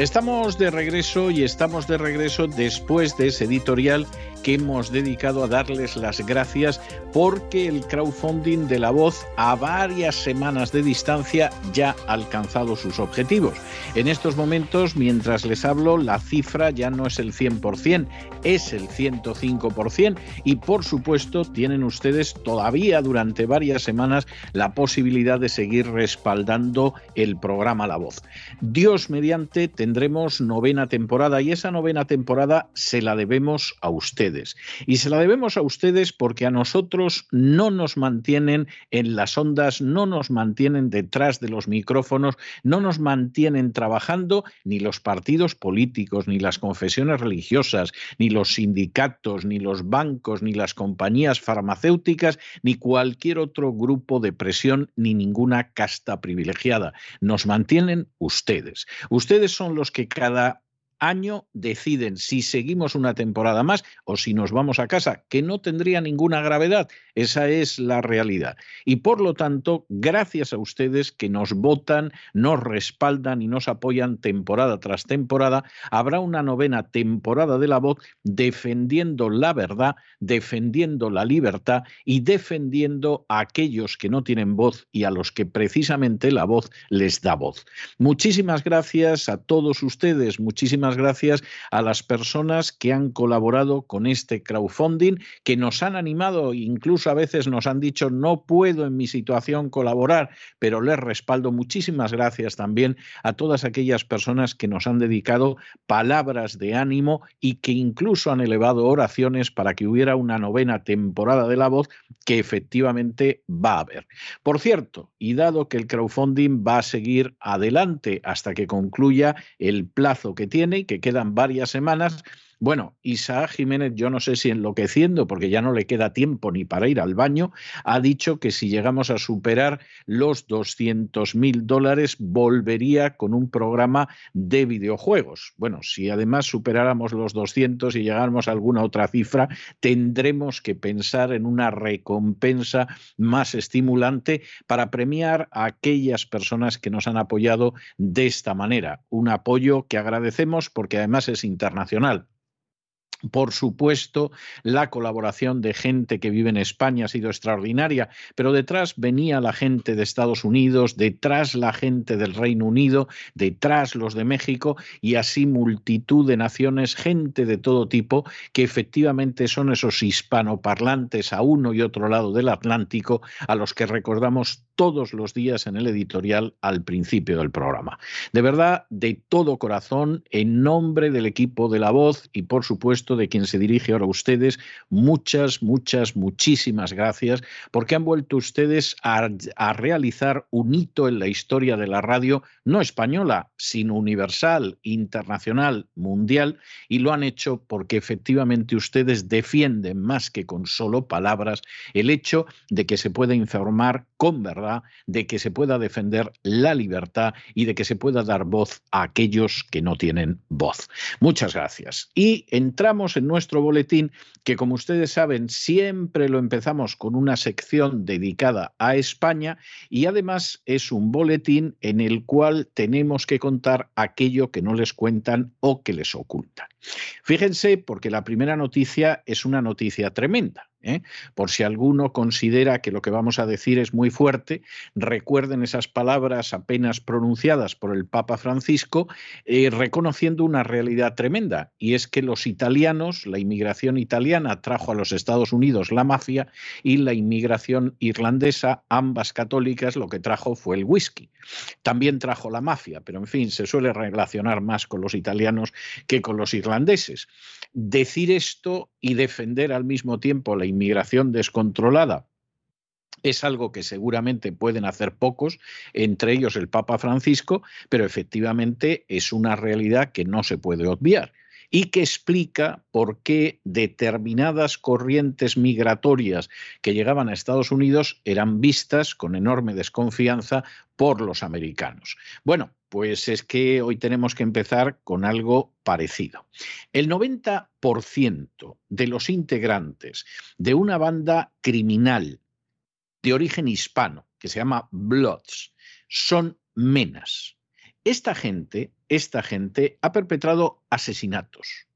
Estamos de regreso y estamos de regreso después de ese editorial que hemos dedicado a darles las gracias porque el crowdfunding de la voz a varias semanas de distancia ya ha alcanzado sus objetivos. En estos momentos, mientras les hablo, la cifra ya no es el 100%, es el 105% y por supuesto tienen ustedes todavía durante varias semanas la posibilidad de seguir respaldando el programa La Voz. Dios mediante tendremos novena temporada y esa novena temporada se la debemos a ustedes. Y se la debemos a ustedes porque a nosotros no nos mantienen en las ondas, no nos mantienen detrás de los micrófonos, no nos mantienen trabajando ni los partidos políticos, ni las confesiones religiosas, ni los sindicatos, ni los bancos, ni las compañías farmacéuticas, ni cualquier otro grupo de presión, ni ninguna casta privilegiada. Nos mantienen ustedes. Ustedes son los que cada año deciden si seguimos una temporada más o si nos vamos a casa, que no tendría ninguna gravedad. Esa es la realidad. Y por lo tanto, gracias a ustedes que nos votan, nos respaldan y nos apoyan temporada tras temporada, habrá una novena temporada de la voz defendiendo la verdad, defendiendo la libertad y defendiendo a aquellos que no tienen voz y a los que precisamente la voz les da voz. Muchísimas gracias a todos ustedes, muchísimas muchísimas gracias a las personas que han colaborado con este crowdfunding, que nos han animado, incluso a veces nos han dicho no puedo en mi situación colaborar, pero les respaldo. Muchísimas gracias también a todas aquellas personas que nos han dedicado palabras de ánimo y que incluso han elevado oraciones para que hubiera una novena temporada de La Voz que efectivamente va a haber. Por cierto, y dado que el crowdfunding va a seguir adelante hasta que concluya el plazo que tiene que quedan varias semanas, bueno, Isaac Jiménez, yo no sé si enloqueciendo, porque ya no le queda tiempo ni para ir al baño, ha dicho que si llegamos a superar los 200 mil dólares, volvería con un programa de videojuegos. Bueno, si además superáramos los 200 y llegáramos a alguna otra cifra, tendremos que pensar en una recompensa más estimulante para premiar a aquellas personas que nos han apoyado de esta manera. Un apoyo que agradecemos porque además es internacional. Por supuesto, la colaboración de gente que vive en España ha sido extraordinaria, pero detrás venía la gente de Estados Unidos, detrás la gente del Reino Unido, detrás los de México y así multitud de naciones, gente de todo tipo, que efectivamente son esos hispanoparlantes a uno y otro lado del Atlántico, a los que recordamos todos los días en el editorial al principio del programa. De verdad, de todo corazón, en nombre del equipo de La Voz y por supuesto de quien se dirige ahora a ustedes, muchas, muchas, muchísimas gracias porque han vuelto ustedes a, realizar un hito en la historia de la radio, no española, sino universal, internacional, mundial, y lo han hecho porque efectivamente ustedes defienden más que con solo palabras el hecho de que se pueda informar con verdad de que se pueda defender la libertad y de que se pueda dar voz a aquellos que no tienen voz. Muchas gracias. Y entramos en nuestro boletín que, como ustedes saben, siempre lo empezamos con una sección dedicada a España y además es un boletín en el cual tenemos que contar aquello que no les cuentan o que les ocultan. Fíjense, porque la primera noticia es una noticia tremenda. ¿Eh? Por si alguno considera que lo que vamos a decir es muy fuerte, recuerden esas palabras apenas pronunciadas por el Papa Francisco, eh, reconociendo una realidad tremenda, y es que los italianos, la inmigración italiana trajo a los Estados Unidos la mafia y la inmigración irlandesa, ambas católicas, lo que trajo fue el whisky. También trajo la mafia, pero en fin, se suele relacionar más con los italianos que con los irlandeses. Decir esto y defender al mismo tiempo la inmigración descontrolada es algo que seguramente pueden hacer pocos, entre ellos el Papa Francisco, pero efectivamente es una realidad que no se puede obviar y que explica por qué determinadas corrientes migratorias que llegaban a Estados Unidos eran vistas con enorme desconfianza por los americanos. Bueno, pues es que hoy tenemos que empezar con algo parecido. El 90% de los integrantes de una banda criminal de origen hispano, que se llama Bloods, son menas. Esta gente, esta gente ha perpetrado asesinatos,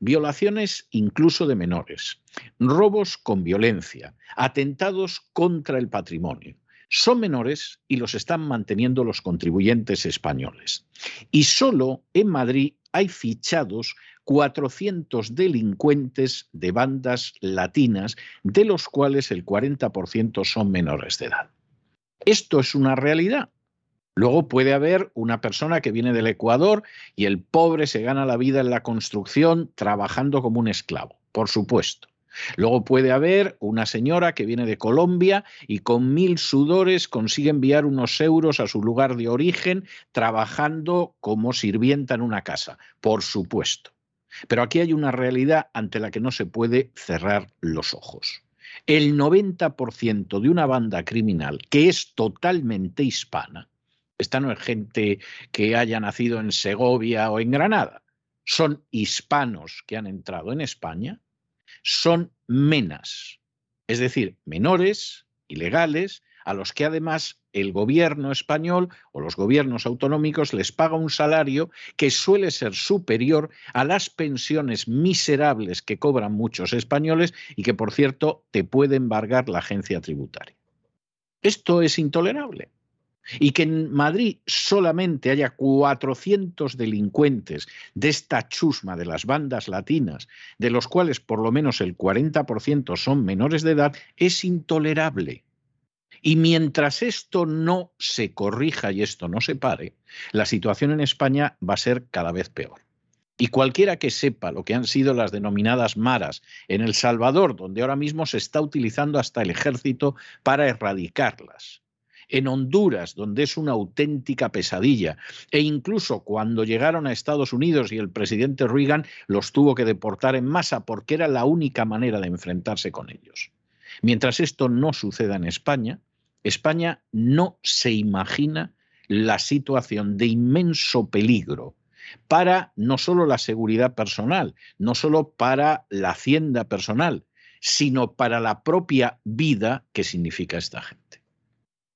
violaciones incluso de menores, robos con violencia, atentados contra el patrimonio son menores y los están manteniendo los contribuyentes españoles. Y solo en Madrid hay fichados 400 delincuentes de bandas latinas, de los cuales el 40% son menores de edad. Esto es una realidad. Luego puede haber una persona que viene del Ecuador y el pobre se gana la vida en la construcción trabajando como un esclavo, por supuesto. Luego puede haber una señora que viene de Colombia y con mil sudores consigue enviar unos euros a su lugar de origen trabajando como sirvienta en una casa, por supuesto. Pero aquí hay una realidad ante la que no se puede cerrar los ojos. El 90% de una banda criminal que es totalmente hispana, esta no es gente que haya nacido en Segovia o en Granada, son hispanos que han entrado en España son menas, es decir, menores, ilegales, a los que además el gobierno español o los gobiernos autonómicos les paga un salario que suele ser superior a las pensiones miserables que cobran muchos españoles y que, por cierto, te puede embargar la agencia tributaria. Esto es intolerable. Y que en Madrid solamente haya 400 delincuentes de esta chusma de las bandas latinas, de los cuales por lo menos el 40% son menores de edad, es intolerable. Y mientras esto no se corrija y esto no se pare, la situación en España va a ser cada vez peor. Y cualquiera que sepa lo que han sido las denominadas maras en El Salvador, donde ahora mismo se está utilizando hasta el ejército para erradicarlas, en Honduras, donde es una auténtica pesadilla, e incluso cuando llegaron a Estados Unidos y el presidente Reagan los tuvo que deportar en masa porque era la única manera de enfrentarse con ellos. Mientras esto no suceda en España, España no se imagina la situación de inmenso peligro para no solo la seguridad personal, no solo para la hacienda personal, sino para la propia vida que significa esta gente.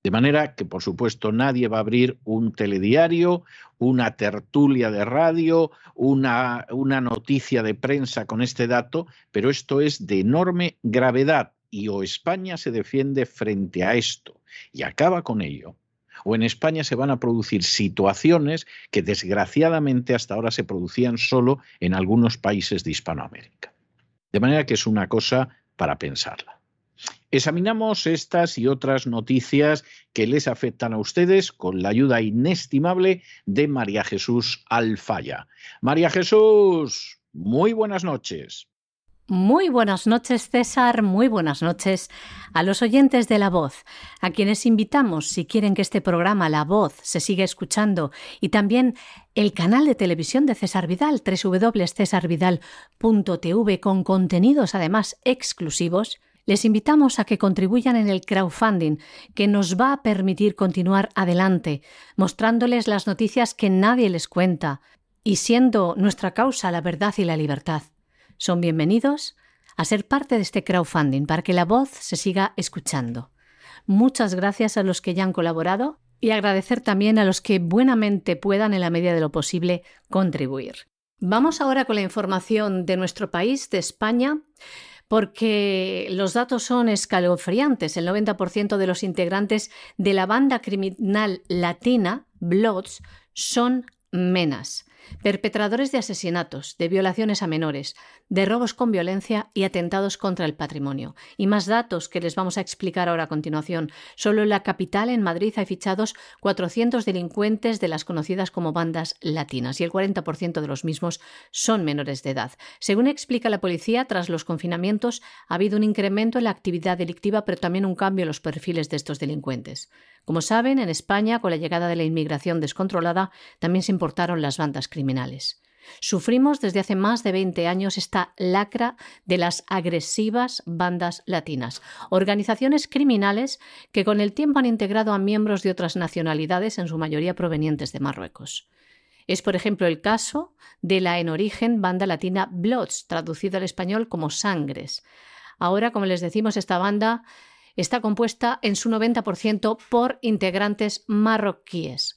De manera que, por supuesto, nadie va a abrir un telediario, una tertulia de radio, una, noticia de prensa con este dato, pero esto es de enorme gravedad y o España se defiende frente a esto y acaba con ello, o en España se van a producir situaciones que desgraciadamente hasta ahora se producían solo en algunos países de Hispanoamérica. De manera que es una cosa para pensarla. Examinamos estas y otras noticias que les afectan a ustedes con la ayuda inestimable de María Jesús Alfaya. María Jesús, muy buenas noches. Muy buenas noches, César. Muy buenas noches a los oyentes de La Voz, a quienes invitamos, si quieren que este programa La Voz se siga escuchando, y también el canal de televisión de César Vidal, www.cesarvidal.tv, con contenidos además exclusivos, les invitamos a que contribuyan en el crowdfunding que nos va a permitir continuar adelante, mostrándoles las noticias que nadie les cuenta y siendo nuestra causa la verdad y la libertad. Son bienvenidos a ser parte de este crowdfunding para que la voz se siga escuchando. Muchas gracias a los que ya han colaborado y agradecer también a los que buenamente puedan, en la medida de lo posible, contribuir. Vamos ahora con la información de nuestro país, de España porque los datos son escalofriantes. El 90% de los integrantes de la banda criminal latina, Bloods, son menas perpetradores de asesinatos, de violaciones a menores, de robos con violencia y atentados contra el patrimonio. Y más datos que les vamos a explicar ahora a continuación. Solo en la capital, en Madrid, hay fichados 400 delincuentes de las conocidas como bandas latinas y el 40% de los mismos son menores de edad. Según explica la policía, tras los confinamientos ha habido un incremento en la actividad delictiva, pero también un cambio en los perfiles de estos delincuentes. Como saben, en España, con la llegada de la inmigración descontrolada, también se importaron las bandas criminales. Sufrimos desde hace más de 20 años esta lacra de las agresivas bandas latinas, organizaciones criminales que con el tiempo han integrado a miembros de otras nacionalidades, en su mayoría provenientes de Marruecos. Es, por ejemplo, el caso de la en origen banda latina Bloods, traducido al español como Sangres. Ahora, como les decimos, esta banda está compuesta en su 90% por integrantes marroquíes.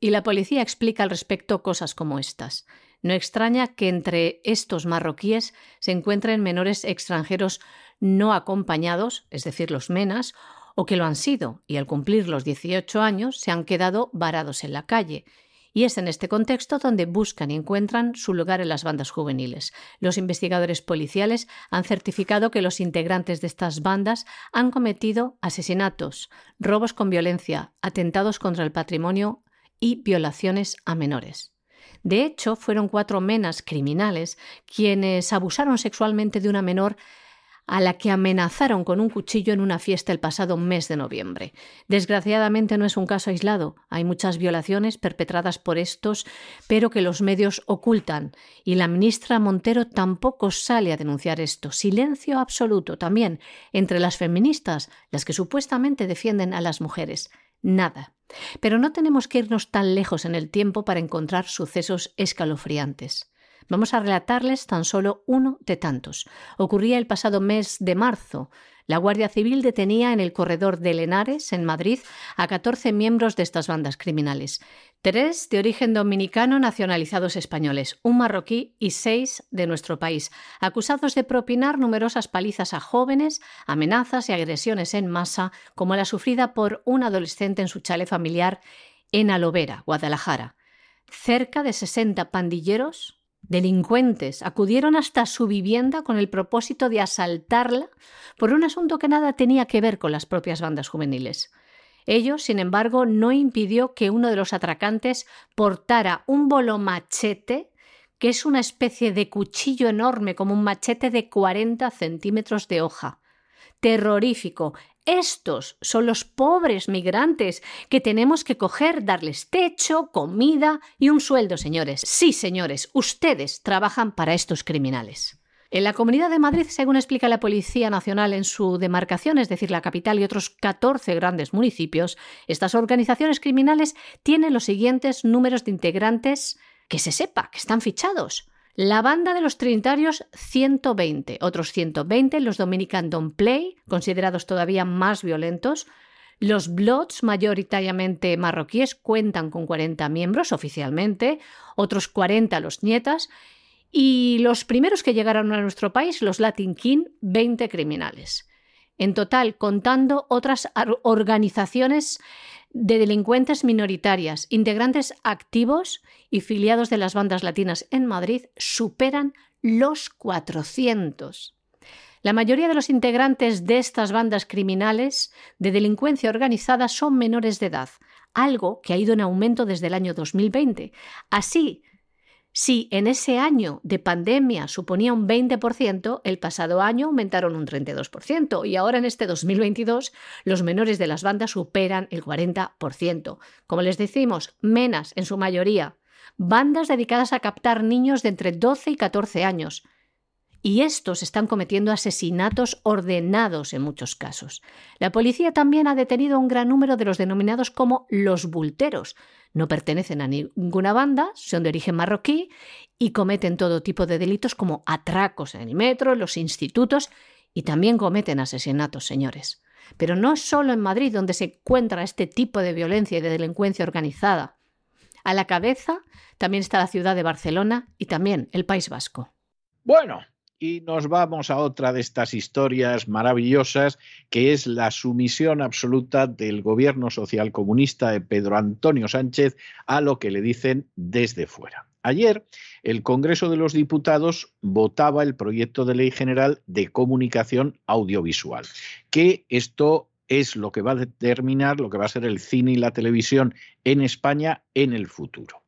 Y la policía explica al respecto cosas como estas. No extraña que entre estos marroquíes se encuentren menores extranjeros no acompañados, es decir, los menas, o que lo han sido y al cumplir los 18 años se han quedado varados en la calle y es en este contexto donde buscan y encuentran su lugar en las bandas juveniles. Los investigadores policiales han certificado que los integrantes de estas bandas han cometido asesinatos, robos con violencia, atentados contra el patrimonio y violaciones a menores. De hecho, fueron cuatro menas criminales quienes abusaron sexualmente de una menor a la que amenazaron con un cuchillo en una fiesta el pasado mes de noviembre. Desgraciadamente no es un caso aislado. Hay muchas violaciones perpetradas por estos, pero que los medios ocultan. Y la ministra Montero tampoco sale a denunciar esto. Silencio absoluto también entre las feministas, las que supuestamente defienden a las mujeres. Nada. Pero no tenemos que irnos tan lejos en el tiempo para encontrar sucesos escalofriantes. Vamos a relatarles tan solo uno de tantos. Ocurría el pasado mes de marzo. La Guardia Civil detenía en el corredor de Lenares, en Madrid, a 14 miembros de estas bandas criminales. Tres de origen dominicano nacionalizados españoles, un marroquí y seis de nuestro país, acusados de propinar numerosas palizas a jóvenes, amenazas y agresiones en masa, como la sufrida por un adolescente en su chale familiar en Alovera, Guadalajara. Cerca de 60 pandilleros Delincuentes acudieron hasta su vivienda con el propósito de asaltarla por un asunto que nada tenía que ver con las propias bandas juveniles. Ello, sin embargo, no impidió que uno de los atracantes portara un bolo machete, que es una especie de cuchillo enorme como un machete de 40 centímetros de hoja. Terrorífico, estos son los pobres migrantes que tenemos que coger, darles techo, comida y un sueldo, señores. Sí, señores, ustedes trabajan para estos criminales. En la Comunidad de Madrid, según explica la Policía Nacional en su demarcación, es decir, la capital y otros 14 grandes municipios, estas organizaciones criminales tienen los siguientes números de integrantes que se sepa, que están fichados. La banda de los trinitarios 120, otros 120 los Dominican Don't Play, considerados todavía más violentos. Los Bloods, mayoritariamente marroquíes, cuentan con 40 miembros oficialmente, otros 40 los nietas, y los primeros que llegaron a nuestro país, los Latin King, 20 criminales. En total, contando otras organizaciones de delincuentes minoritarias, integrantes activos y filiados de las bandas latinas en Madrid superan los 400. La mayoría de los integrantes de estas bandas criminales de delincuencia organizada son menores de edad, algo que ha ido en aumento desde el año 2020. Así, si en ese año de pandemia suponía un 20%, el pasado año aumentaron un 32% y ahora en este 2022 los menores de las bandas superan el 40%. Como les decimos, menas en su mayoría, bandas dedicadas a captar niños de entre 12 y 14 años, y estos están cometiendo asesinatos ordenados en muchos casos. La policía también ha detenido a un gran número de los denominados como los bulteros. No pertenecen a ninguna banda, son de origen marroquí y cometen todo tipo de delitos como atracos en el metro, en los institutos y también cometen asesinatos, señores. Pero no solo en Madrid donde se encuentra este tipo de violencia y de delincuencia organizada. A la cabeza también está la ciudad de Barcelona y también el País Vasco. Bueno, y nos vamos a otra de estas historias maravillosas, que es la sumisión absoluta del gobierno social comunista de Pedro Antonio Sánchez a lo que le dicen desde fuera. Ayer, el Congreso de los Diputados votaba el proyecto de ley general de comunicación audiovisual, que esto es lo que va a determinar lo que va a ser el cine y la televisión en España en el futuro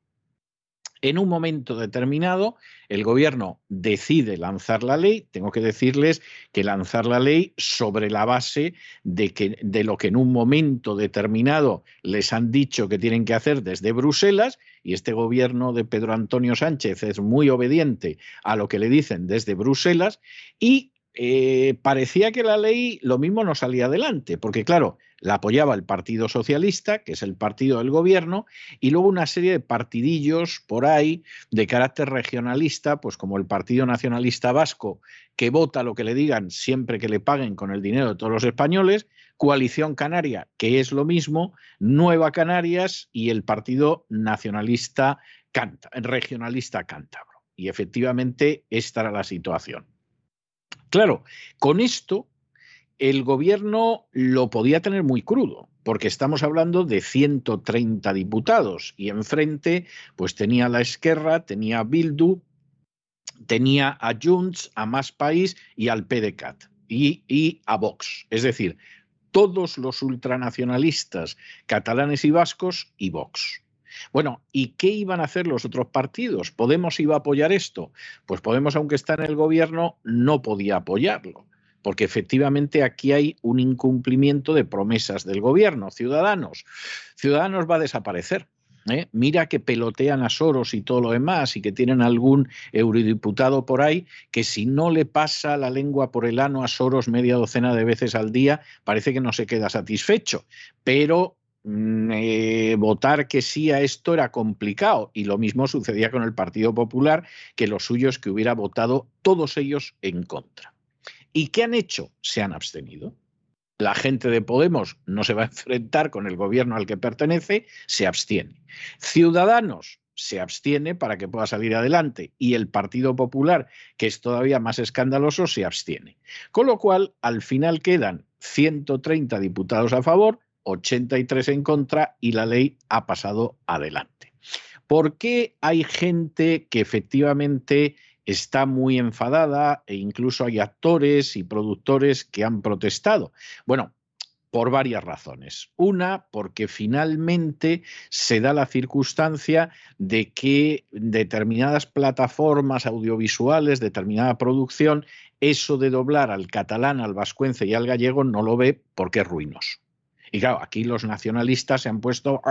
en un momento determinado el gobierno decide lanzar la ley, tengo que decirles que lanzar la ley sobre la base de, que, de lo que en un momento determinado les han dicho que tienen que hacer desde Bruselas, y este gobierno de Pedro Antonio Sánchez es muy obediente a lo que le dicen desde Bruselas, y eh, parecía que la ley lo mismo no salía adelante, porque claro, la apoyaba el Partido Socialista, que es el partido del gobierno, y luego una serie de partidillos por ahí de carácter regionalista, pues como el Partido Nacionalista Vasco, que vota lo que le digan siempre que le paguen con el dinero de todos los españoles, Coalición Canaria, que es lo mismo, Nueva Canarias y el Partido Nacionalista Canta, Regionalista Cántabro. Y efectivamente esta era la situación. Claro, con esto el gobierno lo podía tener muy crudo, porque estamos hablando de 130 diputados y enfrente pues tenía la Esquerra, tenía Bildu, tenía a Junts, a Más País y al PDCAT y, y a Vox. Es decir, todos los ultranacionalistas catalanes y vascos y Vox. Bueno, ¿y qué iban a hacer los otros partidos? ¿Podemos iba a apoyar esto? Pues Podemos, aunque está en el gobierno, no podía apoyarlo porque efectivamente aquí hay un incumplimiento de promesas del gobierno. Ciudadanos, Ciudadanos va a desaparecer. ¿eh? Mira que pelotean a Soros y todo lo demás y que tienen algún eurodiputado por ahí que si no le pasa la lengua por el ano a Soros media docena de veces al día, parece que no se queda satisfecho. Pero eh, votar que sí a esto era complicado y lo mismo sucedía con el Partido Popular, que lo suyo es que hubiera votado todos ellos en contra. ¿Y qué han hecho? Se han abstenido. La gente de Podemos no se va a enfrentar con el gobierno al que pertenece, se abstiene. Ciudadanos se abstiene para que pueda salir adelante y el Partido Popular, que es todavía más escandaloso, se abstiene. Con lo cual, al final quedan 130 diputados a favor, 83 en contra y la ley ha pasado adelante. ¿Por qué hay gente que efectivamente está muy enfadada e incluso hay actores y productores que han protestado? Bueno, por varias razones. Una, porque finalmente se da la circunstancia de que determinadas plataformas audiovisuales, determinada producción, eso de doblar al catalán, al vascuence y al gallego no lo ve porque es ruinoso. Y claro, aquí los nacionalistas se han puesto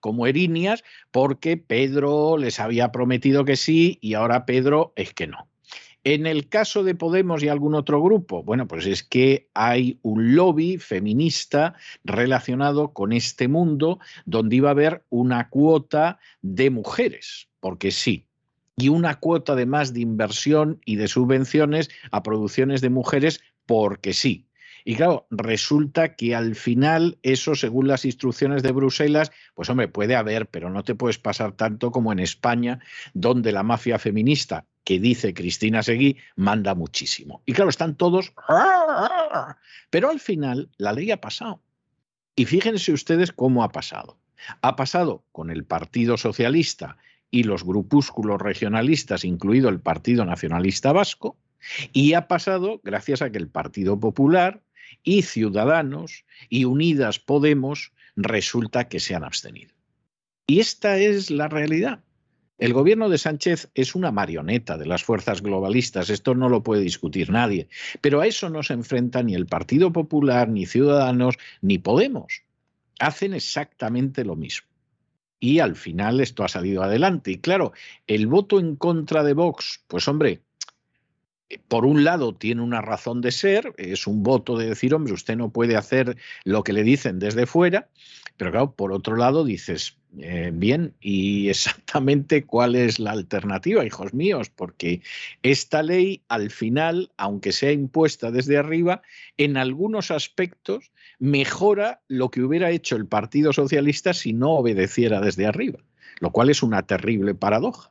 como erinias porque Pedro les había prometido que sí y ahora Pedro es que no. En el caso de Podemos y algún otro grupo, bueno, pues es que hay un lobby feminista relacionado con este mundo donde iba a haber una cuota de mujeres, porque sí, y una cuota además de inversión y de subvenciones a producciones de mujeres, porque sí. Y claro, resulta que al final eso, según las instrucciones de Bruselas, pues hombre, puede haber, pero no te puedes pasar tanto como en España, donde la mafia feminista, que dice Cristina Seguí, manda muchísimo. Y claro, están todos... Pero al final la ley ha pasado. Y fíjense ustedes cómo ha pasado. Ha pasado con el Partido Socialista y los grupúsculos regionalistas, incluido el Partido Nacionalista Vasco, y ha pasado gracias a que el Partido Popular y Ciudadanos y Unidas Podemos resulta que se han abstenido. Y esta es la realidad. El gobierno de Sánchez es una marioneta de las fuerzas globalistas, esto no lo puede discutir nadie, pero a eso no se enfrenta ni el Partido Popular, ni Ciudadanos, ni Podemos. Hacen exactamente lo mismo. Y al final esto ha salido adelante. Y claro, el voto en contra de Vox, pues hombre, por un lado tiene una razón de ser, es un voto de decir, hombre, usted no puede hacer lo que le dicen desde fuera, pero claro, por otro lado dices, eh, bien, ¿y exactamente cuál es la alternativa, hijos míos? Porque esta ley, al final, aunque sea impuesta desde arriba, en algunos aspectos mejora lo que hubiera hecho el Partido Socialista si no obedeciera desde arriba, lo cual es una terrible paradoja.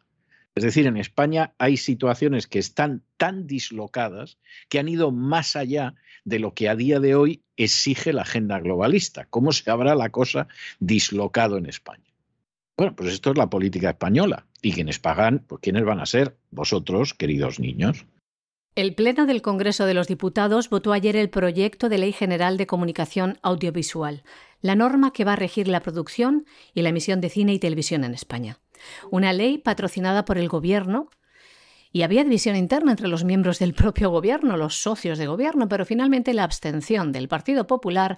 Es decir, en España hay situaciones que están tan dislocadas que han ido más allá de lo que a día de hoy exige la agenda globalista. ¿Cómo se habrá la cosa dislocado en España? Bueno, pues esto es la política española. Y quienes pagan, pues ¿quiénes van a ser? Vosotros, queridos niños. El Pleno del Congreso de los Diputados votó ayer el proyecto de Ley General de Comunicación Audiovisual, la norma que va a regir la producción y la emisión de cine y televisión en España. Una ley patrocinada por el Gobierno y había división interna entre los miembros del propio Gobierno, los socios de Gobierno, pero finalmente la abstención del Partido Popular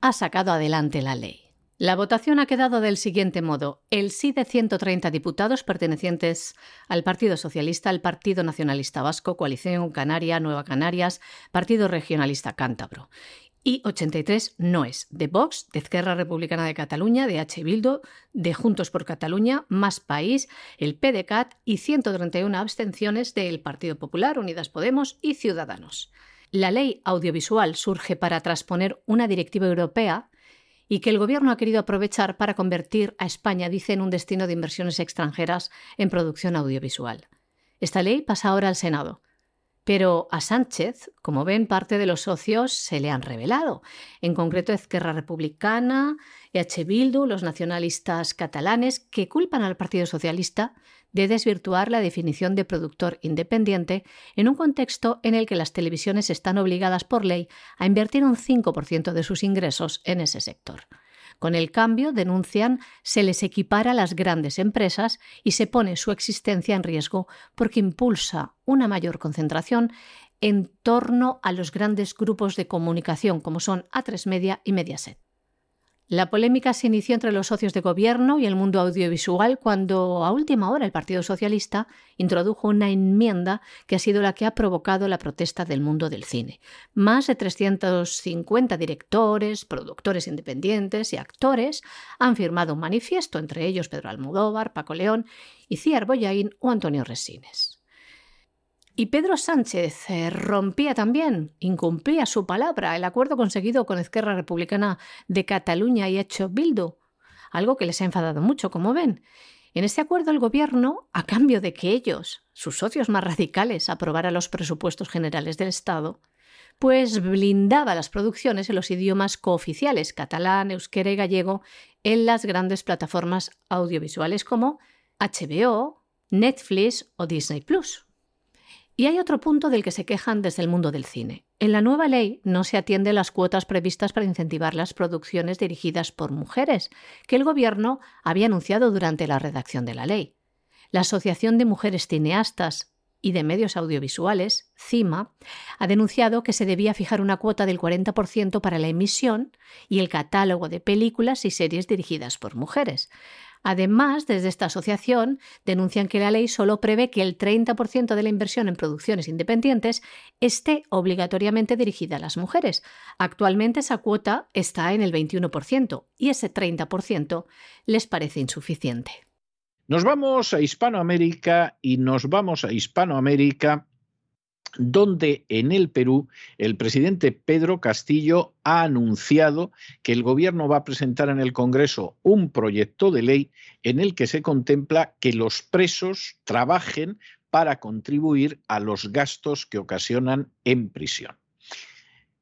ha sacado adelante la ley. La votación ha quedado del siguiente modo. El sí de 130 diputados pertenecientes al Partido Socialista, al Partido Nacionalista Vasco, Coalición Canaria, Nueva Canarias, Partido Regionalista Cántabro y 83 no es de Vox, de Esquerra Republicana de Cataluña, de H. Bildo, de Juntos por Cataluña, Más País, el PDCAT y 131 abstenciones del Partido Popular, Unidas Podemos y Ciudadanos. La ley audiovisual surge para transponer una directiva europea y que el Gobierno ha querido aprovechar para convertir a España, dice, en un destino de inversiones extranjeras en producción audiovisual. Esta ley pasa ahora al Senado. Pero a Sánchez, como ven, parte de los socios se le han revelado. En concreto, Esquerra Republicana, EH Bildu, los nacionalistas catalanes, que culpan al Partido Socialista de desvirtuar la definición de productor independiente en un contexto en el que las televisiones están obligadas por ley a invertir un 5% de sus ingresos en ese sector. Con el cambio, denuncian, se les equipara a las grandes empresas y se pone su existencia en riesgo porque impulsa una mayor concentración en torno a los grandes grupos de comunicación como son A3 Media y Mediaset. La polémica se inició entre los socios de gobierno y el mundo audiovisual cuando, a última hora, el Partido Socialista introdujo una enmienda que ha sido la que ha provocado la protesta del mundo del cine. Más de 350 directores, productores independientes y actores han firmado un manifiesto, entre ellos Pedro Almodóvar, Paco León, y Ciar Boyain o Antonio Resines. Y Pedro Sánchez eh, rompía también, incumplía su palabra, el acuerdo conseguido con Esquerra Republicana de Cataluña y hecho Bildu, algo que les ha enfadado mucho, como ven. En este acuerdo el gobierno, a cambio de que ellos, sus socios más radicales, aprobaran los presupuestos generales del Estado, pues blindaba las producciones en los idiomas cooficiales catalán, euskera y gallego en las grandes plataformas audiovisuales como HBO, Netflix o Disney Plus. Y hay otro punto del que se quejan desde el mundo del cine. En la nueva ley no se atiende las cuotas previstas para incentivar las producciones dirigidas por mujeres, que el Gobierno había anunciado durante la redacción de la ley. La Asociación de Mujeres Cineastas y de Medios Audiovisuales, CIMA, ha denunciado que se debía fijar una cuota del 40% para la emisión y el catálogo de películas y series dirigidas por mujeres. Además, desde esta asociación denuncian que la ley solo prevé que el 30% de la inversión en producciones independientes esté obligatoriamente dirigida a las mujeres. Actualmente esa cuota está en el 21% y ese 30% les parece insuficiente. Nos vamos a Hispanoamérica y nos vamos a Hispanoamérica donde en el Perú el presidente Pedro Castillo ha anunciado que el gobierno va a presentar en el Congreso un proyecto de ley en el que se contempla que los presos trabajen para contribuir a los gastos que ocasionan en prisión.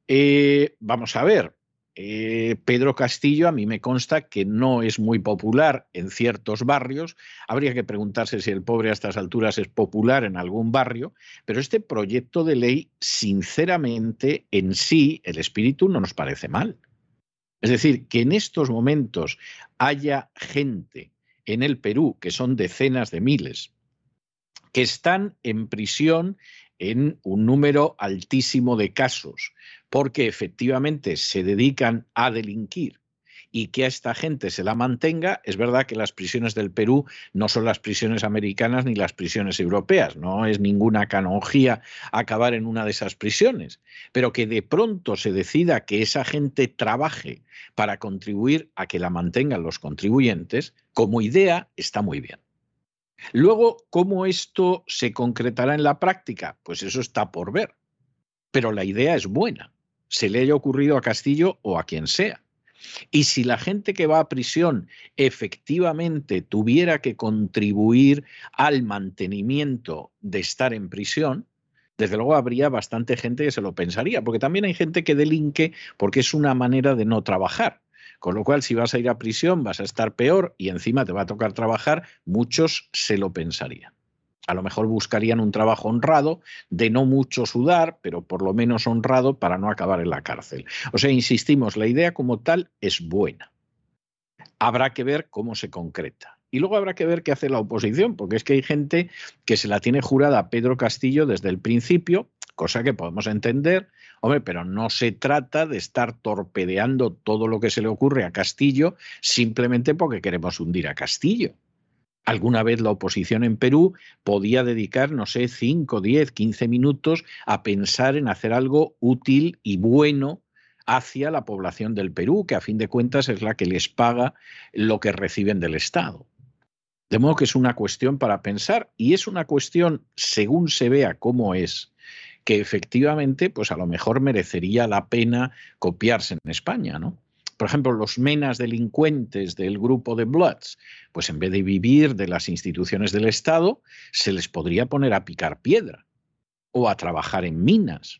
Eh, vamos a ver, eh, Pedro Castillo a mí me consta que no es muy popular en ciertos barrios. Habría que preguntarse si el pobre a estas alturas es popular en algún barrio, pero este proyecto de ley, sinceramente, en sí, el espíritu no nos parece mal. Es decir, que en estos momentos haya gente en el Perú, que son decenas de miles, que están en prisión en un número altísimo de casos, porque efectivamente se dedican a delinquir y que a esta gente se la mantenga, es verdad que las prisiones del Perú no son las prisiones americanas ni las prisiones europeas, no es ninguna canonjía acabar en una de esas prisiones, pero que de pronto se decida que esa gente trabaje para contribuir a que la mantengan los contribuyentes, como idea está muy bien. Luego, ¿cómo esto se concretará en la práctica? Pues eso está por ver, pero la idea es buena se le haya ocurrido a Castillo o a quien sea. Y si la gente que va a prisión efectivamente tuviera que contribuir al mantenimiento de estar en prisión, desde luego habría bastante gente que se lo pensaría, porque también hay gente que delinque porque es una manera de no trabajar. Con lo cual, si vas a ir a prisión, vas a estar peor y encima te va a tocar trabajar, muchos se lo pensarían a lo mejor buscarían un trabajo honrado, de no mucho sudar, pero por lo menos honrado para no acabar en la cárcel. O sea, insistimos, la idea como tal es buena. Habrá que ver cómo se concreta. Y luego habrá que ver qué hace la oposición, porque es que hay gente que se la tiene jurada a Pedro Castillo desde el principio, cosa que podemos entender, hombre, pero no se trata de estar torpedeando todo lo que se le ocurre a Castillo simplemente porque queremos hundir a Castillo. Alguna vez la oposición en Perú podía dedicar, no sé, 5, 10, 15 minutos a pensar en hacer algo útil y bueno hacia la población del Perú, que a fin de cuentas es la que les paga lo que reciben del Estado. De modo que es una cuestión para pensar y es una cuestión, según se vea cómo es, que efectivamente, pues a lo mejor merecería la pena copiarse en España, ¿no? Por ejemplo, los menas delincuentes del grupo de Bloods, pues en vez de vivir de las instituciones del Estado, se les podría poner a picar piedra o a trabajar en minas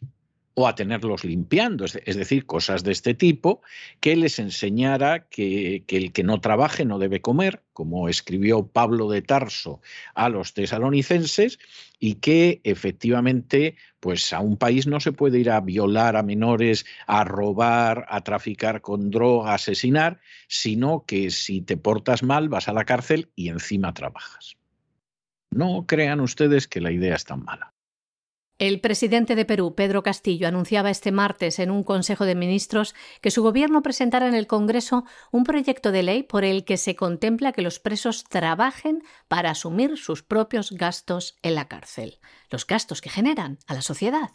o a tenerlos limpiando, es decir, cosas de este tipo, que les enseñara que, el que no trabaje no debe comer, como escribió Pablo de Tarso a los tesalonicenses, y que efectivamente, pues a un país no se puede ir a violar a menores, a robar, a traficar con droga, a asesinar, sino que si te portas mal vas a la cárcel y encima trabajas. No crean ustedes que la idea es tan mala. El presidente de Perú, Pedro Castillo, anunciaba este martes en un Consejo de Ministros que su gobierno presentará en el Congreso un proyecto de ley por el que se contempla que los presos trabajen para asumir sus propios gastos en la cárcel, los gastos que generan a la sociedad.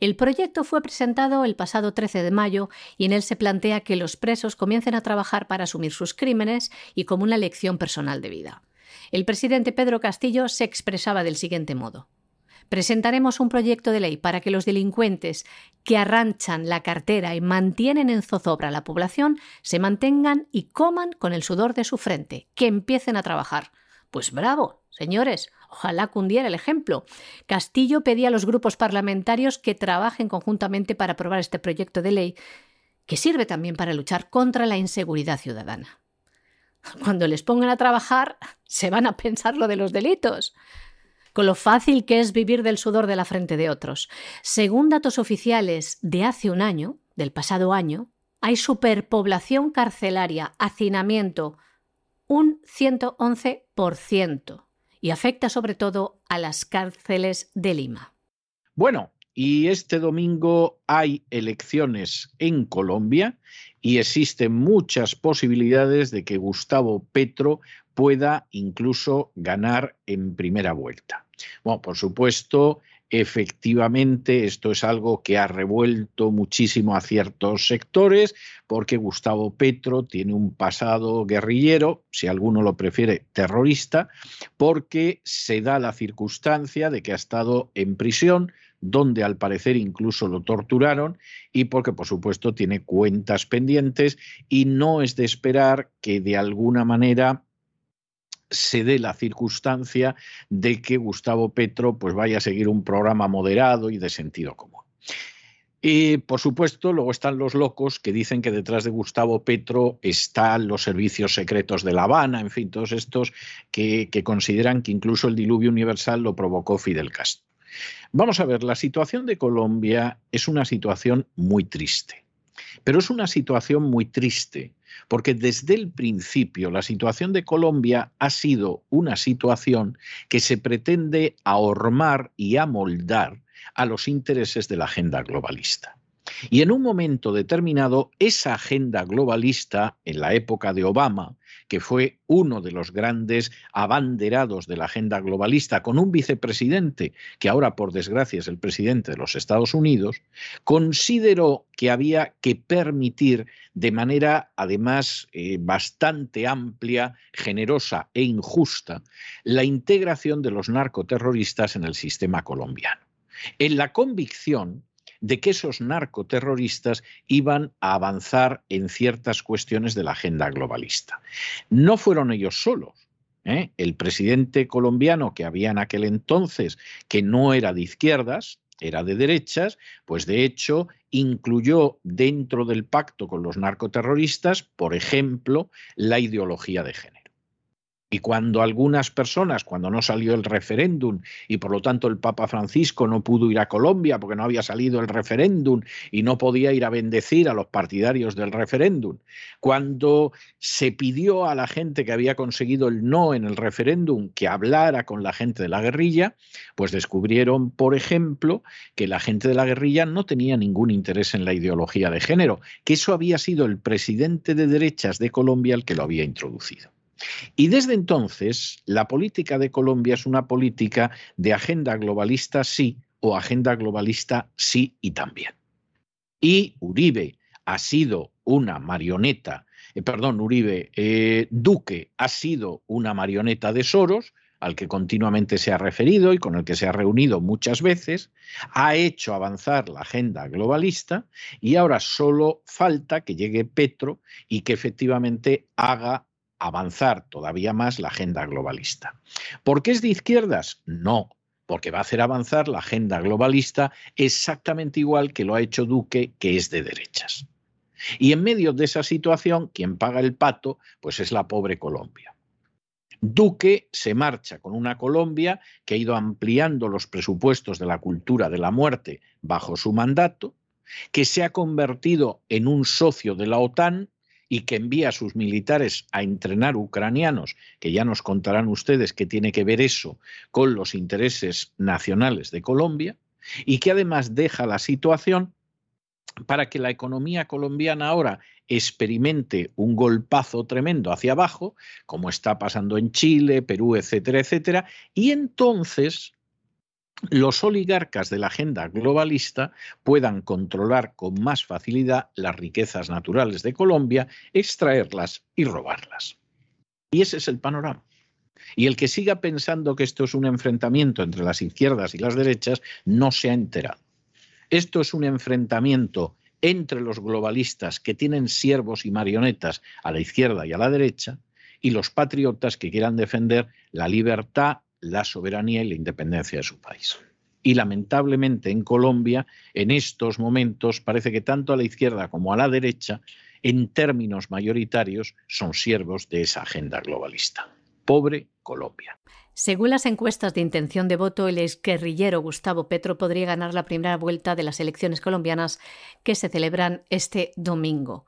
El proyecto fue presentado el pasado 13 de mayo y en él se plantea que los presos comiencen a trabajar para asumir sus crímenes y como una lección personal de vida. El presidente Pedro Castillo se expresaba del siguiente modo. Presentaremos un proyecto de ley para que los delincuentes que arranchan la cartera y mantienen en zozobra a la población se mantengan y coman con el sudor de su frente, que empiecen a trabajar. Pues bravo, señores, ojalá cundiera el ejemplo. Castillo pedía a los grupos parlamentarios que trabajen conjuntamente para aprobar este proyecto de ley, que sirve también para luchar contra la inseguridad ciudadana. Cuando les pongan a trabajar, se van a pensar lo de los delitos con lo fácil que es vivir del sudor de la frente de otros. Según datos oficiales de hace un año, del pasado año, hay superpoblación carcelaria, hacinamiento, un 111%, y afecta sobre todo a las cárceles de Lima. Bueno, y este domingo hay elecciones en Colombia y existen muchas posibilidades de que Gustavo Petro pueda incluso ganar en primera vuelta. Bueno, por supuesto, efectivamente esto es algo que ha revuelto muchísimo a ciertos sectores porque Gustavo Petro tiene un pasado guerrillero, si alguno lo prefiere, terrorista, porque se da la circunstancia de que ha estado en prisión donde al parecer incluso lo torturaron y porque por supuesto tiene cuentas pendientes y no es de esperar que de alguna manera se dé la circunstancia de que Gustavo Petro pues vaya a seguir un programa moderado y de sentido común. Y por supuesto, luego están los locos que dicen que detrás de Gustavo Petro están los servicios secretos de La Habana, en fin, todos estos que, que consideran que incluso el diluvio universal lo provocó Fidel Castro. Vamos a ver, la situación de Colombia es una situación muy triste, pero es una situación muy triste porque desde el principio la situación de Colombia ha sido una situación que se pretende ahormar y amoldar a los intereses de la agenda globalista. Y en un momento determinado, esa agenda globalista, en la época de Obama, que fue uno de los grandes abanderados de la agenda globalista, con un vicepresidente, que ahora por desgracia es el presidente de los Estados Unidos, consideró que había que permitir de manera además eh, bastante amplia, generosa e injusta la integración de los narcoterroristas en el sistema colombiano. En la convicción de que esos narcoterroristas iban a avanzar en ciertas cuestiones de la agenda globalista. No fueron ellos solos. ¿eh? El presidente colombiano que había en aquel entonces, que no era de izquierdas, era de derechas, pues de hecho incluyó dentro del pacto con los narcoterroristas, por ejemplo, la ideología de género. Y cuando algunas personas, cuando no salió el referéndum y por lo tanto el Papa Francisco no pudo ir a Colombia porque no había salido el referéndum y no podía ir a bendecir a los partidarios del referéndum, cuando se pidió a la gente que había conseguido el no en el referéndum que hablara con la gente de la guerrilla, pues descubrieron, por ejemplo, que la gente de la guerrilla no tenía ningún interés en la ideología de género, que eso había sido el presidente de derechas de Colombia el que lo había introducido. Y desde entonces, la política de Colombia es una política de agenda globalista sí o agenda globalista sí y también. Y Uribe ha sido una marioneta, eh, perdón, Uribe, eh, Duque ha sido una marioneta de Soros, al que continuamente se ha referido y con el que se ha reunido muchas veces, ha hecho avanzar la agenda globalista y ahora solo falta que llegue Petro y que efectivamente haga avanzar todavía más la agenda globalista. ¿Por qué es de izquierdas? No, porque va a hacer avanzar la agenda globalista exactamente igual que lo ha hecho Duque, que es de derechas. Y en medio de esa situación, quien paga el pato, pues es la pobre Colombia. Duque se marcha con una Colombia que ha ido ampliando los presupuestos de la cultura de la muerte bajo su mandato, que se ha convertido en un socio de la OTAN y que envía a sus militares a entrenar ucranianos, que ya nos contarán ustedes qué tiene que ver eso con los intereses nacionales de Colombia, y que además deja la situación para que la economía colombiana ahora experimente un golpazo tremendo hacia abajo, como está pasando en Chile, Perú, etcétera, etcétera, y entonces los oligarcas de la agenda globalista puedan controlar con más facilidad las riquezas naturales de Colombia, extraerlas y robarlas. Y ese es el panorama. Y el que siga pensando que esto es un enfrentamiento entre las izquierdas y las derechas no se ha enterado. Esto es un enfrentamiento entre los globalistas que tienen siervos y marionetas a la izquierda y a la derecha y los patriotas que quieran defender la libertad, la soberanía y la independencia de su país. Y lamentablemente en Colombia, en estos momentos, parece que tanto a la izquierda como a la derecha, en términos mayoritarios, son siervos de esa agenda globalista. Pobre Colombia. Según las encuestas de intención de voto, el exguerrillero Gustavo Petro podría ganar la primera vuelta de las elecciones colombianas que se celebran este domingo.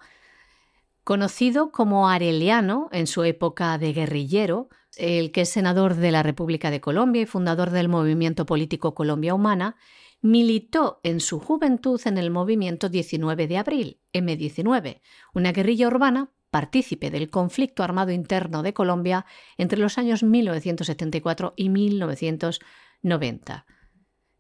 Conocido como Areliano en su época de guerrillero, el que es senador de la República de Colombia y fundador del movimiento político Colombia Humana, militó en su juventud en el movimiento 19 de abril, M19, una guerrilla urbana partícipe del conflicto armado interno de Colombia entre los años 1974 y 1990.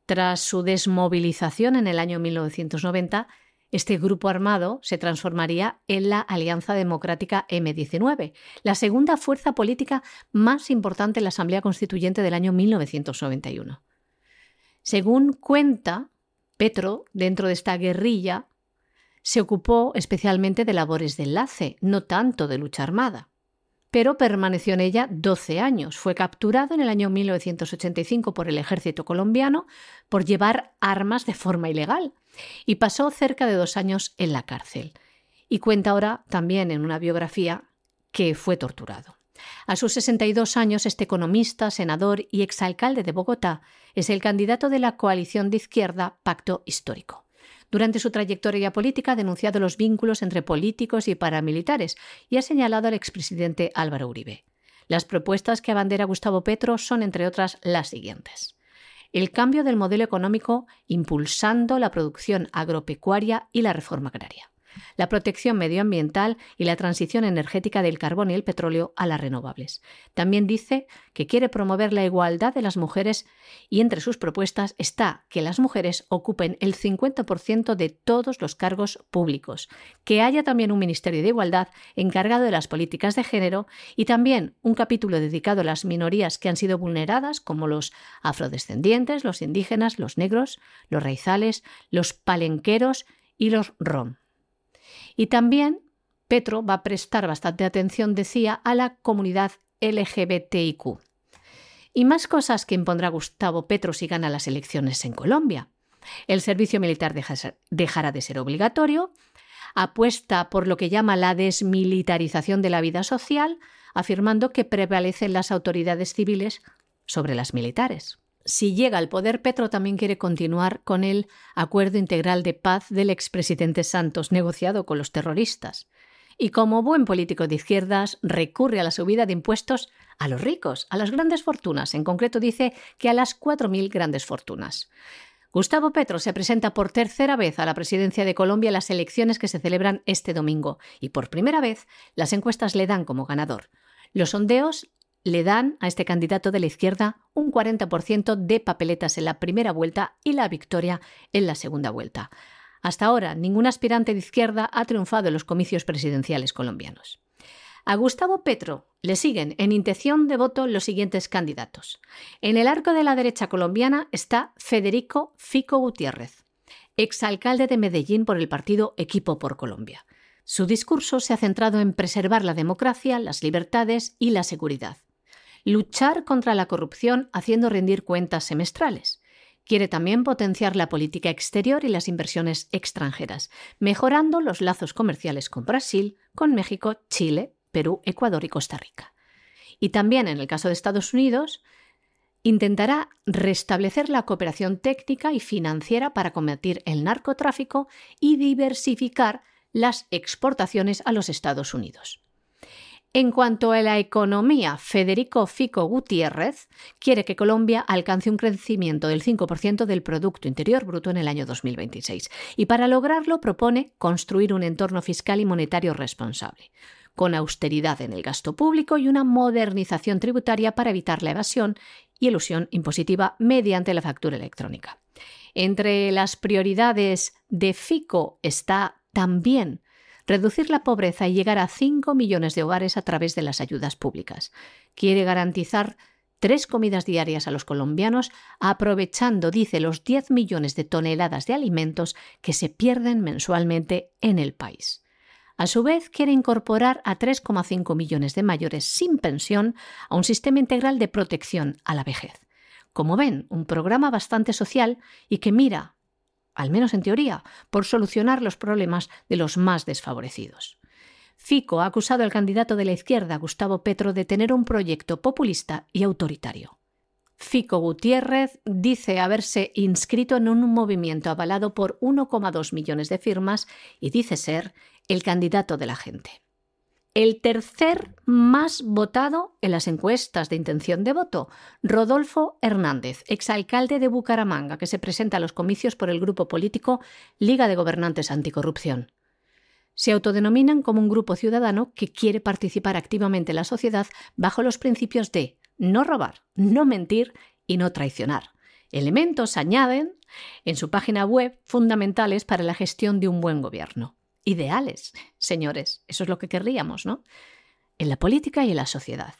Tras su desmovilización en el año 1990, este grupo armado se transformaría en la Alianza Democrática M19, la segunda fuerza política más importante en la Asamblea Constituyente del año 1991. Según cuenta, Petro, dentro de esta guerrilla, se ocupó especialmente de labores de enlace, no tanto de lucha armada. Pero permaneció en ella 12 años. Fue capturado en el año 1985 por el ejército colombiano por llevar armas de forma ilegal y pasó cerca de dos años en la cárcel. Y cuenta ahora también en una biografía que fue torturado. A sus 62 años, este economista, senador y exalcalde de Bogotá es el candidato de la coalición de izquierda Pacto Histórico. Durante su trayectoria política ha denunciado los vínculos entre políticos y paramilitares y ha señalado al expresidente Álvaro Uribe. Las propuestas que abandera Gustavo Petro son, entre otras, las siguientes. El cambio del modelo económico impulsando la producción agropecuaria y la reforma agraria la protección medioambiental y la transición energética del carbón y el petróleo a las renovables. También dice que quiere promover la igualdad de las mujeres y entre sus propuestas está que las mujeres ocupen el 50% de todos los cargos públicos, que haya también un Ministerio de Igualdad encargado de las políticas de género y también un capítulo dedicado a las minorías que han sido vulneradas, como los afrodescendientes, los indígenas, los negros, los raizales, los palenqueros y los rom. Y también Petro va a prestar bastante atención, decía, a la comunidad LGBTIQ. Y más cosas que impondrá Gustavo Petro si gana las elecciones en Colombia. El servicio militar dejará de ser obligatorio, apuesta por lo que llama la desmilitarización de la vida social, afirmando que prevalecen las autoridades civiles sobre las militares si llega al poder, Petro también quiere continuar con el acuerdo integral de paz del expresidente Santos, negociado con los terroristas. Y como buen político de izquierdas, recurre a la subida de impuestos a los ricos, a las grandes fortunas. En concreto dice que a las 4.000 grandes fortunas. Gustavo Petro se presenta por tercera vez a la presidencia de Colombia en las elecciones que se celebran este domingo y por primera vez las encuestas le dan como ganador. Los sondeos le dan a este candidato de la izquierda un 40% de papeletas en la primera vuelta y la victoria en la segunda vuelta. Hasta ahora, ningún aspirante de izquierda ha triunfado en los comicios presidenciales colombianos. A Gustavo Petro le siguen en intención de voto los siguientes candidatos. En el arco de la derecha colombiana está Federico Fico Gutiérrez, exalcalde de Medellín por el partido Equipo por Colombia. Su discurso se ha centrado en preservar la democracia, las libertades y la seguridad luchar contra la corrupción haciendo rendir cuentas semestrales. Quiere también potenciar la política exterior y las inversiones extranjeras, mejorando los lazos comerciales con Brasil, con México, Chile, Perú, Ecuador y Costa Rica. Y también en el caso de Estados Unidos, intentará restablecer la cooperación técnica y financiera para combatir el narcotráfico y diversificar las exportaciones a los Estados Unidos. En cuanto a la economía, Federico Fico Gutiérrez quiere que Colombia alcance un crecimiento del 5% del Producto Interior Bruto en el año 2026 y para lograrlo propone construir un entorno fiscal y monetario responsable, con austeridad en el gasto público y una modernización tributaria para evitar la evasión y elusión impositiva mediante la factura electrónica. Entre las prioridades de Fico está también reducir la pobreza y llegar a 5 millones de hogares a través de las ayudas públicas. Quiere garantizar tres comidas diarias a los colombianos, aprovechando, dice, los 10 millones de toneladas de alimentos que se pierden mensualmente en el país. A su vez, quiere incorporar a 3,5 millones de mayores sin pensión a un sistema integral de protección a la vejez. Como ven, un programa bastante social y que mira, al menos en teoría, por solucionar los problemas de los más desfavorecidos. Fico ha acusado al candidato de la izquierda, Gustavo Petro, de tener un proyecto populista y autoritario. Fico Gutiérrez dice haberse inscrito en un movimiento avalado por 1,2 millones de firmas y dice ser el candidato de la gente el tercer más votado en las encuestas de intención de voto, Rodolfo Hernández, exalcalde de Bucaramanga, que se presenta a los comicios por el grupo político Liga de Gobernantes Anticorrupción. Se autodenominan como un grupo ciudadano que quiere participar activamente en la sociedad bajo los principios de no robar, no mentir y no traicionar. Elementos añaden en su página web fundamentales para la gestión de un buen gobierno ideales, señores. Eso es lo que querríamos, ¿no? En la política y en la sociedad.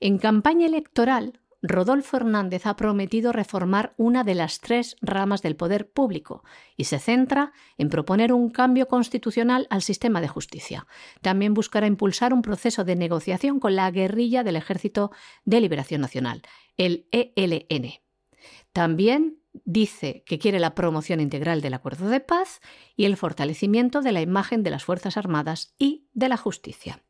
En campaña electoral, Rodolfo Hernández ha prometido reformar una de las tres ramas del poder público y se centra en proponer un cambio constitucional al sistema de justicia. También buscará impulsar un proceso de negociación con la guerrilla del Ejército de Liberación Nacional, el ELN. También dice que quiere la promoción integral del acuerdo de paz y el fortalecimiento de la imagen de las Fuerzas Armadas y de la justicia.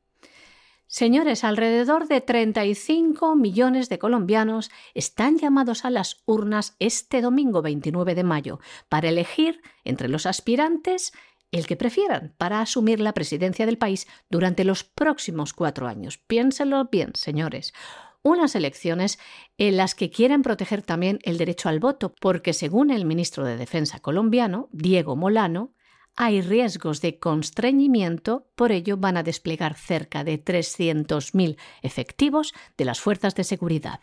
Señores, alrededor de 35 millones de colombianos están llamados a las urnas este domingo 29 de mayo para elegir entre los aspirantes el que prefieran para asumir la presidencia del país durante los próximos cuatro años. Piénsenlo bien, señores unas elecciones en las que quieren proteger también el derecho al voto, porque según el ministro de Defensa colombiano, Diego Molano, hay riesgos de constreñimiento, por ello van a desplegar cerca de 300.000 efectivos de las fuerzas de seguridad.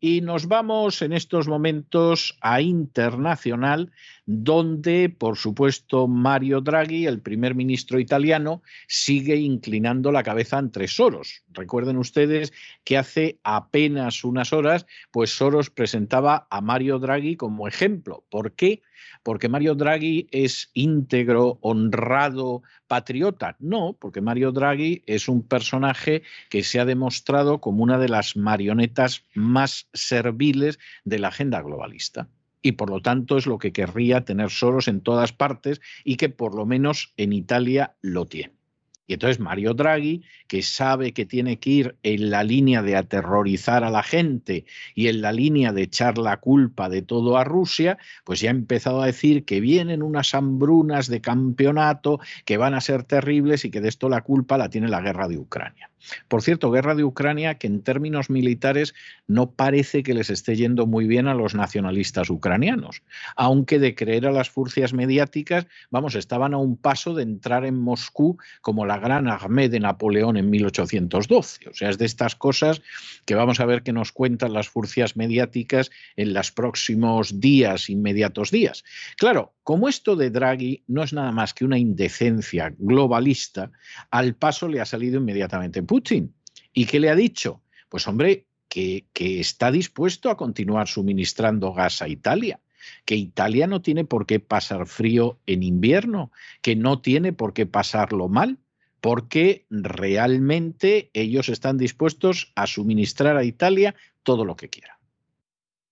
Y nos vamos en estos momentos a internacional, donde, por supuesto, Mario Draghi, el primer ministro italiano, sigue inclinando la cabeza ante Soros. Recuerden ustedes que hace apenas unas horas, pues Soros presentaba a Mario Draghi como ejemplo. ¿Por qué? porque Mario Draghi es íntegro, honrado, patriota. No, porque Mario Draghi es un personaje que se ha demostrado como una de las marionetas más serviles de la agenda globalista y por lo tanto es lo que querría tener Soros en todas partes y que por lo menos en Italia lo tiene. Y entonces Mario Draghi, que sabe que tiene que ir en la línea de aterrorizar a la gente y en la línea de echar la culpa de todo a Rusia, pues ya ha empezado a decir que vienen unas hambrunas de campeonato que van a ser terribles y que de esto la culpa la tiene la guerra de Ucrania. Por cierto, guerra de Ucrania que en términos militares no parece que les esté yendo muy bien a los nacionalistas ucranianos, aunque de creer a las furcias mediáticas, vamos, estaban a un paso de entrar en Moscú como la gran armée de Napoleón en 1812. O sea, es de estas cosas que vamos a ver que nos cuentan las furcias mediáticas en los próximos días, inmediatos días. Claro, como esto de Draghi no es nada más que una indecencia globalista, al paso le ha salido inmediatamente Putin. ¿Y qué le ha dicho? Pues hombre, que, que está dispuesto a continuar suministrando gas a Italia que Italia no tiene por qué pasar frío en invierno, que no tiene por qué pasarlo mal, porque realmente ellos están dispuestos a suministrar a Italia todo lo que quiera.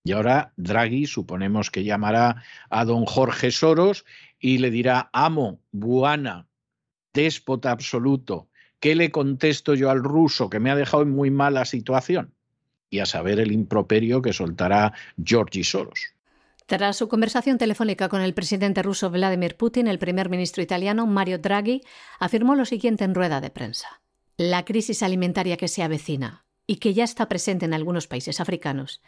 Y ahora Draghi suponemos que llamará a don Jorge Soros y le dirá, amo, buana, déspota absoluto, ¿qué le contesto yo al ruso que me ha dejado en muy mala situación? Y a saber el improperio que soltará Georgi Soros. Tras su conversación telefónica con el presidente ruso Vladimir Putin, el primer ministro italiano Mario Draghi afirmó lo siguiente en rueda de prensa. La crisis alimentaria que se avecina y que ya está presente en algunos países africanos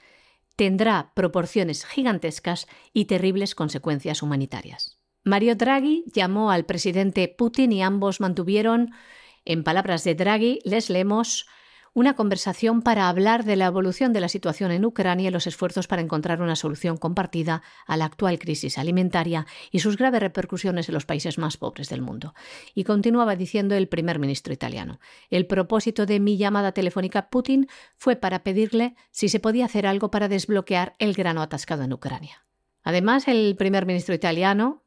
tendrá proporciones gigantescas y terribles consecuencias humanitarias. Mario Draghi llamó al presidente Putin y ambos mantuvieron, en palabras de Draghi, les leemos, una conversación para hablar de la evolución de la situación en Ucrania y los esfuerzos para encontrar una solución compartida a la actual crisis alimentaria y sus graves repercusiones en los países más pobres del mundo. Y continuaba diciendo el primer ministro italiano. El propósito de mi llamada telefónica a Putin fue para pedirle si se podía hacer algo para desbloquear el grano atascado en Ucrania. Además, el primer ministro italiano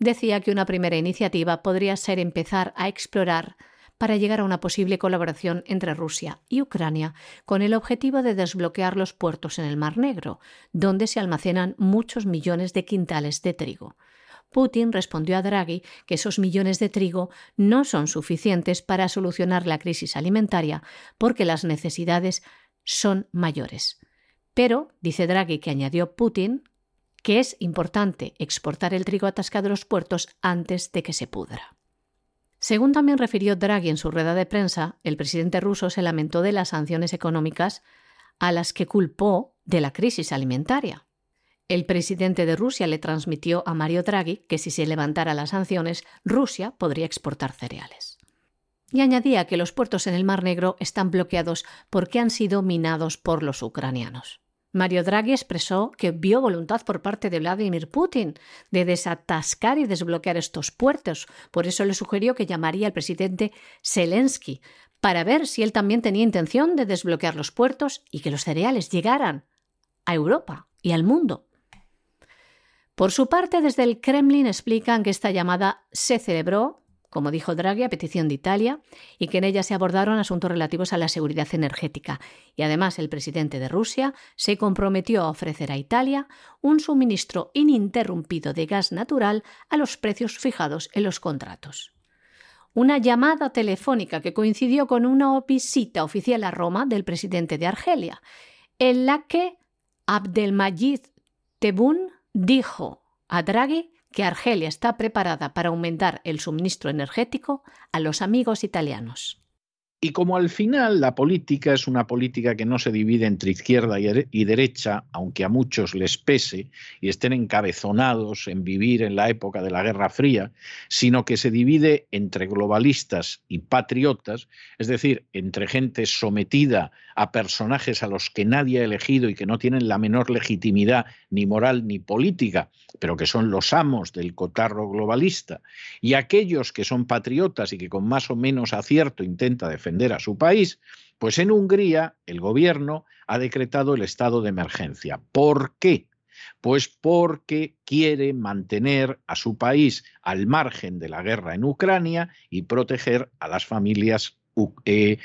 decía que una primera iniciativa podría ser empezar a explorar para llegar a una posible colaboración entre Rusia y Ucrania con el objetivo de desbloquear los puertos en el Mar Negro, donde se almacenan muchos millones de quintales de trigo. Putin respondió a Draghi que esos millones de trigo no son suficientes para solucionar la crisis alimentaria porque las necesidades son mayores. Pero, dice Draghi que añadió Putin, que es importante exportar el trigo atascado a los puertos antes de que se pudra. Según también refirió Draghi en su rueda de prensa, el presidente ruso se lamentó de las sanciones económicas a las que culpó de la crisis alimentaria. El presidente de Rusia le transmitió a Mario Draghi que si se levantara las sanciones, Rusia podría exportar cereales. Y añadía que los puertos en el Mar Negro están bloqueados porque han sido minados por los ucranianos. Mario Draghi expresó que vio voluntad por parte de Vladimir Putin de desatascar y desbloquear estos puertos. Por eso le sugirió que llamaría al presidente Zelensky para ver si él también tenía intención de desbloquear los puertos y que los cereales llegaran a Europa y al mundo. Por su parte, desde el Kremlin explican que esta llamada se celebró como dijo Draghi, a petición de Italia, y que en ella se abordaron asuntos relativos a la seguridad energética. Y además el presidente de Rusia se comprometió a ofrecer a Italia un suministro ininterrumpido de gas natural a los precios fijados en los contratos. Una llamada telefónica que coincidió con una visita oficial a Roma del presidente de Argelia, en la que Abdelmajid Tebboune dijo a Draghi que Argelia está preparada para aumentar el suministro energético a los amigos italianos. Y como al final la política es una política que no se divide entre izquierda y derecha, aunque a muchos les pese y estén encabezonados en vivir en la época de la Guerra Fría, sino que se divide entre globalistas y patriotas, es decir, entre gente sometida a personajes a los que nadie ha elegido y que no tienen la menor legitimidad ni moral ni política, pero que son los amos del cotarro globalista, y aquellos que son patriotas y que con más o menos acierto intenta defender a su país, pues en Hungría el gobierno ha decretado el estado de emergencia. ¿Por qué? Pues porque quiere mantener a su país al margen de la guerra en Ucrania y proteger a las familias eh,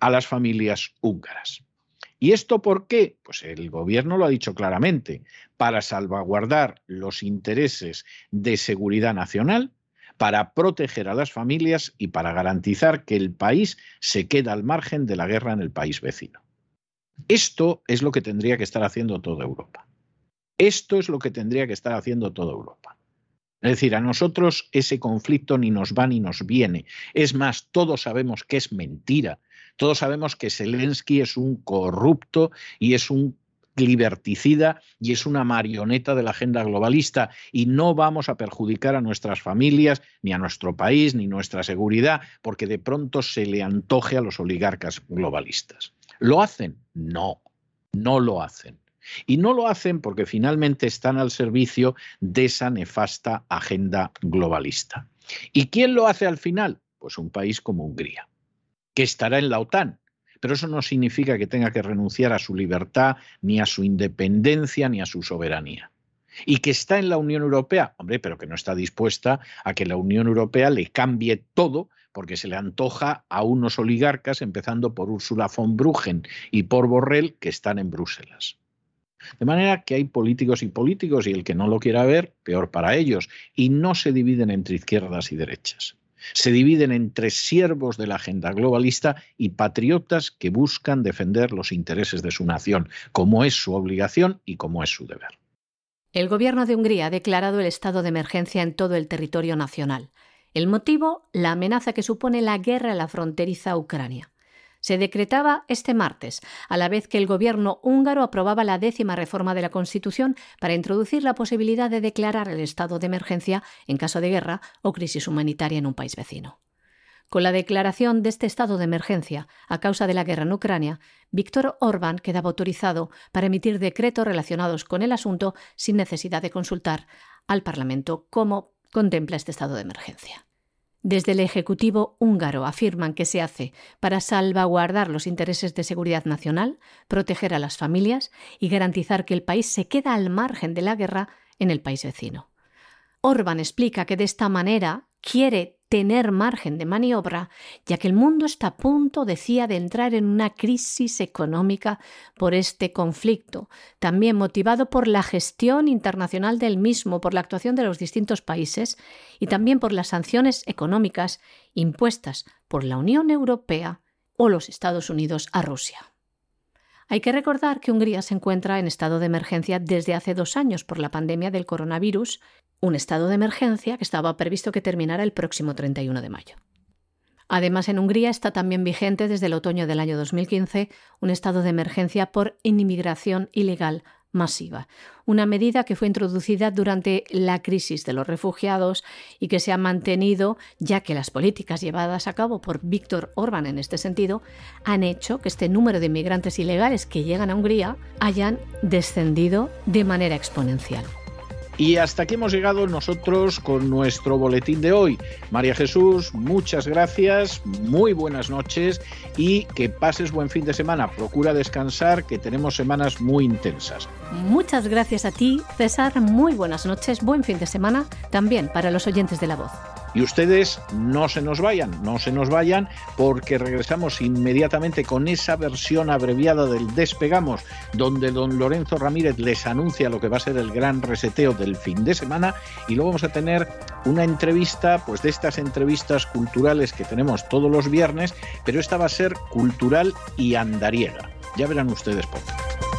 a las familias húngaras. ¿Y esto por qué? Pues el gobierno lo ha dicho claramente, para salvaguardar los intereses de seguridad nacional, para proteger a las familias y para garantizar que el país se queda al margen de la guerra en el país vecino. Esto es lo que tendría que estar haciendo toda Europa. Esto es lo que tendría que estar haciendo toda Europa. Es decir, a nosotros ese conflicto ni nos va ni nos viene. Es más, todos sabemos que es mentira, todos sabemos que Zelensky es un corrupto y es un liberticida y es una marioneta de la agenda globalista y no vamos a perjudicar a nuestras familias, ni a nuestro país, ni nuestra seguridad, porque de pronto se le antoje a los oligarcas globalistas. ¿Lo hacen? No, no lo hacen. Y no lo hacen porque finalmente están al servicio de esa nefasta agenda globalista. ¿Y quién lo hace al final? Pues un país como Hungría que estará en la OTAN. Pero eso no significa que tenga que renunciar a su libertad, ni a su independencia, ni a su soberanía. Y que está en la Unión Europea, hombre, pero que no está dispuesta a que la Unión Europea le cambie todo porque se le antoja a unos oligarcas, empezando por Ursula von Bruggen y por Borrell, que están en Bruselas. De manera que hay políticos y políticos, y el que no lo quiera ver, peor para ellos, y no se dividen entre izquierdas y derechas se dividen entre siervos de la agenda globalista y patriotas que buscan defender los intereses de su nación, como es su obligación y como es su deber. El gobierno de Hungría ha declarado el estado de emergencia en todo el territorio nacional. El motivo, la amenaza que supone la guerra en la fronteriza Ucrania se decretaba este martes, a la vez que el gobierno húngaro aprobaba la décima reforma de la Constitución para introducir la posibilidad de declarar el estado de emergencia en caso de guerra o crisis humanitaria en un país vecino. Con la declaración de este estado de emergencia a causa de la guerra en Ucrania, Víctor Orbán quedaba autorizado para emitir decretos relacionados con el asunto sin necesidad de consultar al Parlamento, como contempla este estado de emergencia. Desde el Ejecutivo húngaro afirman que se hace para salvaguardar los intereses de seguridad nacional, proteger a las familias y garantizar que el país se queda al margen de la guerra en el país vecino. Orbán explica que de esta manera quiere tener margen de maniobra, ya que el mundo está a punto, decía, de entrar en una crisis económica por este conflicto, también motivado por la gestión internacional del mismo, por la actuación de los distintos países y también por las sanciones económicas impuestas por la Unión Europea o los Estados Unidos a Rusia. Hay que recordar que Hungría se encuentra en estado de emergencia desde hace dos años por la pandemia del coronavirus un estado de emergencia que estaba previsto que terminara el próximo 31 de mayo. Además, en Hungría está también vigente desde el otoño del año 2015 un estado de emergencia por inmigración ilegal masiva, una medida que fue introducida durante la crisis de los refugiados y que se ha mantenido ya que las políticas llevadas a cabo por Víctor Orbán en este sentido han hecho que este número de inmigrantes ilegales que llegan a Hungría hayan descendido de manera exponencial. Y hasta aquí hemos llegado nosotros con nuestro boletín de hoy. María Jesús, muchas gracias, muy buenas noches y que pases buen fin de semana. Procura descansar, que tenemos semanas muy intensas. Muchas gracias a ti, César. Muy buenas noches, buen fin de semana también para los oyentes de la voz. Y ustedes no se nos vayan, no se nos vayan porque regresamos inmediatamente con esa versión abreviada del Despegamos, donde don Lorenzo Ramírez les anuncia lo que va a ser el gran reseteo del fin de semana y luego vamos a tener una entrevista, pues de estas entrevistas culturales que tenemos todos los viernes, pero esta va a ser cultural y andariega. Ya verán ustedes por qué.